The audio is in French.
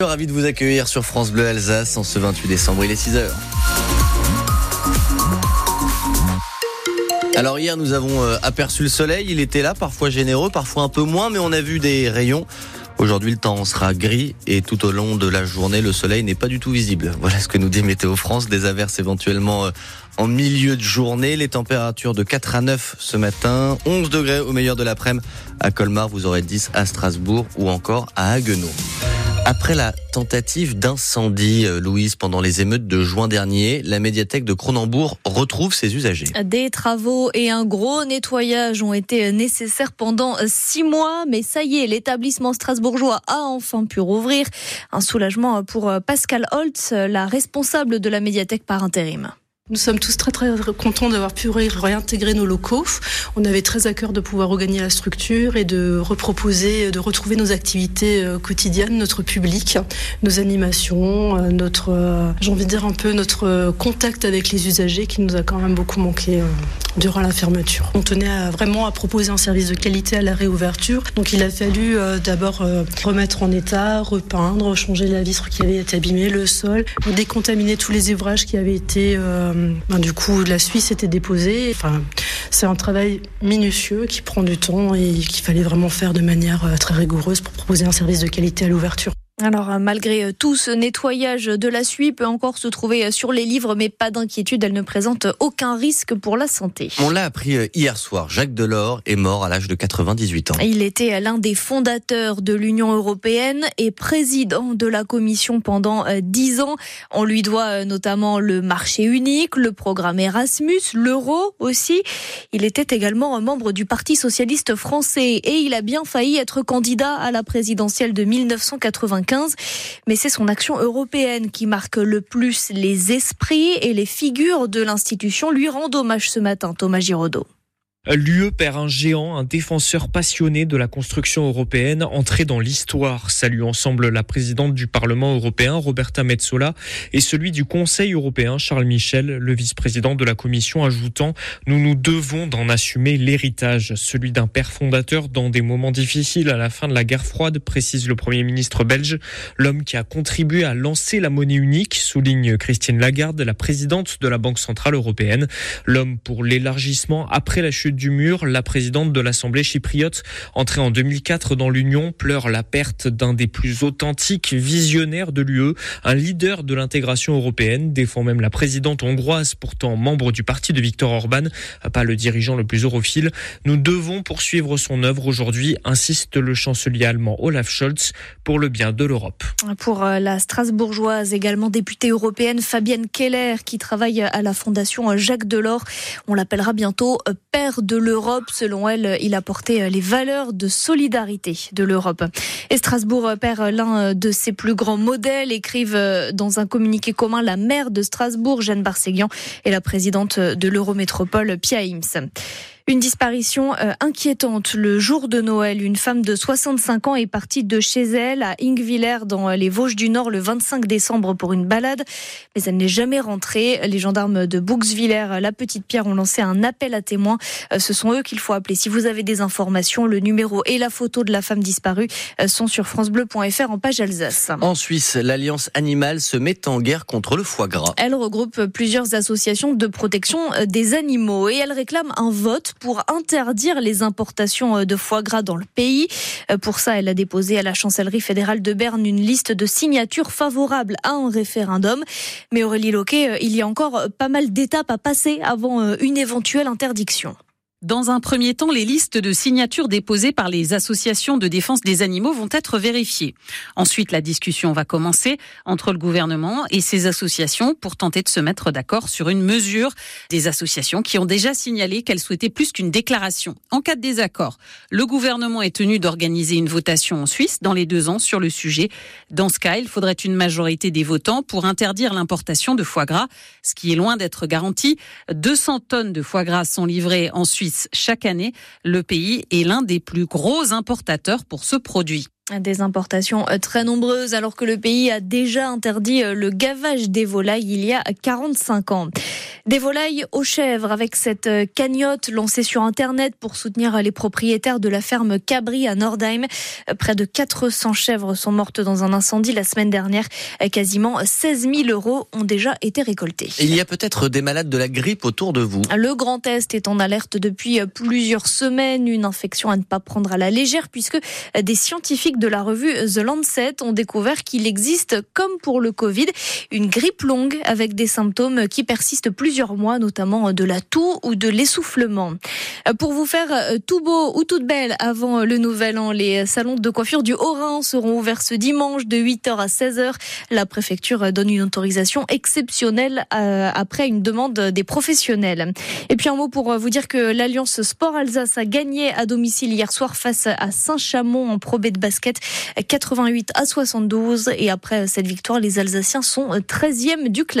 Ravi de vous accueillir sur France Bleu Alsace en ce 28 décembre, il est 6h. Alors hier nous avons euh, aperçu le soleil, il était là, parfois généreux, parfois un peu moins, mais on a vu des rayons. Aujourd'hui le temps sera gris et tout au long de la journée le soleil n'est pas du tout visible. Voilà ce que nous dit Météo France, des averses éventuellement euh, en milieu de journée, les températures de 4 à 9 ce matin, 11 degrés au meilleur de l'après-midi à Colmar, vous aurez 10 à Strasbourg ou encore à Haguenau. Après la tentative d'incendie, euh, Louise, pendant les émeutes de juin dernier, la médiathèque de Cronenbourg retrouve ses usagers. Des travaux et un gros nettoyage ont été nécessaires pendant six mois, mais ça y est, l'établissement strasbourgeois a enfin pu rouvrir. Un soulagement pour Pascal Holtz, la responsable de la médiathèque par intérim. Nous sommes tous très très contents d'avoir pu réintégrer nos locaux. On avait très à cœur de pouvoir regagner la structure et de reproposer, de retrouver nos activités euh, quotidiennes, notre public, nos animations, euh, notre, euh, j'ai envie de dire un peu notre contact avec les usagers qui nous a quand même beaucoup manqué durant la fermeture. On tenait vraiment à proposer un service de qualité à la réouverture. Donc il a fallu d'abord remettre en état, repeindre, changer la vitre qui avait été abîmée, le sol, décontaminer tous les ouvrages qui avaient été euh, ben, du coup, la Suisse était déposée. Enfin, c'est un travail minutieux qui prend du temps et qu'il fallait vraiment faire de manière euh, très rigoureuse pour proposer un service de qualité à l'ouverture. Alors, euh, malgré euh, tout ce nettoyage de la suie peut encore se trouver euh, sur les livres, mais pas d'inquiétude, elle ne présente aucun risque pour la santé. On l'a appris hier soir. Jacques Delors est mort à l'âge de 98 ans. Il était l'un des fondateurs de l'Union européenne et président de la Commission pendant dix ans. On lui doit notamment le marché unique, le programme Erasmus, l'euro aussi. Il était également membre du Parti socialiste français et il a bien failli être candidat à la présidentielle de 1995 mais c'est son action européenne qui marque le plus les esprits et les figures de l'institution lui rend hommage ce matin, Thomas Giraudot. L'UE perd un géant, un défenseur passionné de la construction européenne, entré dans l'histoire. Salut ensemble la présidente du Parlement européen, Roberta Metsola, et celui du Conseil européen, Charles Michel, le vice-président de la Commission, ajoutant Nous nous devons d'en assumer l'héritage, celui d'un père fondateur dans des moments difficiles à la fin de la guerre froide, précise le Premier ministre belge. L'homme qui a contribué à lancer la monnaie unique, souligne Christine Lagarde, la présidente de la Banque Centrale Européenne. L'homme pour l'élargissement après la chute du mur, la présidente de l'Assemblée chypriote, entrée en 2004 dans l'Union, pleure la perte d'un des plus authentiques visionnaires de l'UE, un leader de l'intégration européenne, défend même la présidente hongroise, pourtant membre du parti de Viktor Orban, pas le dirigeant le plus europhile. Nous devons poursuivre son œuvre aujourd'hui, insiste le chancelier allemand Olaf Scholz, pour le bien de l'Europe. Pour euh, la Strasbourgeoise, également députée européenne Fabienne Keller, qui travaille à la Fondation Jacques Delors, on l'appellera bientôt euh, père de l'Europe. Selon elle, il a porté les valeurs de solidarité de l'Europe. Et Strasbourg perd l'un de ses plus grands modèles, écrivent dans un communiqué commun la maire de Strasbourg, Jeanne Barséguian, et la présidente de l'Eurométropole, Pia Ims. Une disparition euh, inquiétante le jour de Noël. Une femme de 65 ans est partie de chez elle à Ingviller dans les Vosges du Nord le 25 décembre pour une balade, mais elle n'est jamais rentrée. Les gendarmes de Bouxwiller, la Petite Pierre, ont lancé un appel à témoins. Euh, ce sont eux qu'il faut appeler. Si vous avez des informations, le numéro et la photo de la femme disparue euh, sont sur francebleu.fr en page Alsace. En Suisse, l'Alliance animale se met en guerre contre le foie gras. Elle regroupe plusieurs associations de protection des animaux et elle réclame un vote pour interdire les importations euh, de foie gras dans le pays. Euh, pour ça, elle a déposé à la chancellerie fédérale de Berne une liste de signatures favorables à un référendum. Mais Aurélie Loquet, euh, il y a encore pas mal d'étapes à passer avant une éventuelle interdiction. Dans un premier temps, les listes de signatures déposées par les associations de défense des animaux vont être vérifiées. Ensuite, la discussion va commencer entre le gouvernement et ces associations pour tenter de se mettre d'accord sur une mesure. Des associations qui ont déjà signalé qu'elles souhaitaient plus qu'une déclaration. En cas de désaccord, le gouvernement est tenu d'organiser une votation en Suisse dans les deux ans sur le sujet. Dans ce cas, il faudrait une majorité des votants pour interdire l'importation de foie gras, ce qui est loin d'être garanti. 200 tonnes de foie gras sont livrées en Suisse chaque année. Le pays est l'un des plus gros importateurs pour ce produit. Des importations euh, très nombreuses alors que le pays a déjà interdit euh, le gavage des volailles il y a 45 ans. Des volailles aux chèvres avec cette euh, cagnotte lancée sur Internet pour soutenir les propriétaires de la ferme Cabri à Nordheim. Près de 400 chèvres sont mortes dans un incendie la semaine dernière. Quasiment 16 000 euros ont déjà été récoltés. Il y a peut-être des malades de la grippe autour de vous. Le Grand Est est en alerte depuis plusieurs semaines. Une infection à ne pas prendre à la légère puisque des scientifiques de la revue The Lancet ont découvert qu'il existe, comme pour le Covid, une grippe longue avec des symptômes qui persistent plusieurs mois, notamment de la toux ou de l'essoufflement. Pour vous faire euh, tout beau ou toute belle avant le nouvel an, les salons de coiffure du Haut-Rhin seront ouverts ce dimanche de 8h à 16h. La préfecture donne une autorisation exceptionnelle euh, après une demande des professionnels. Et puis un mot pour vous dire que l'Alliance Sport Alsace a gagné à domicile hier soir face à Saint-Chamond en Pro de basket 88 à 72 et après cette victoire, les Alsaciens sont 13e du classement.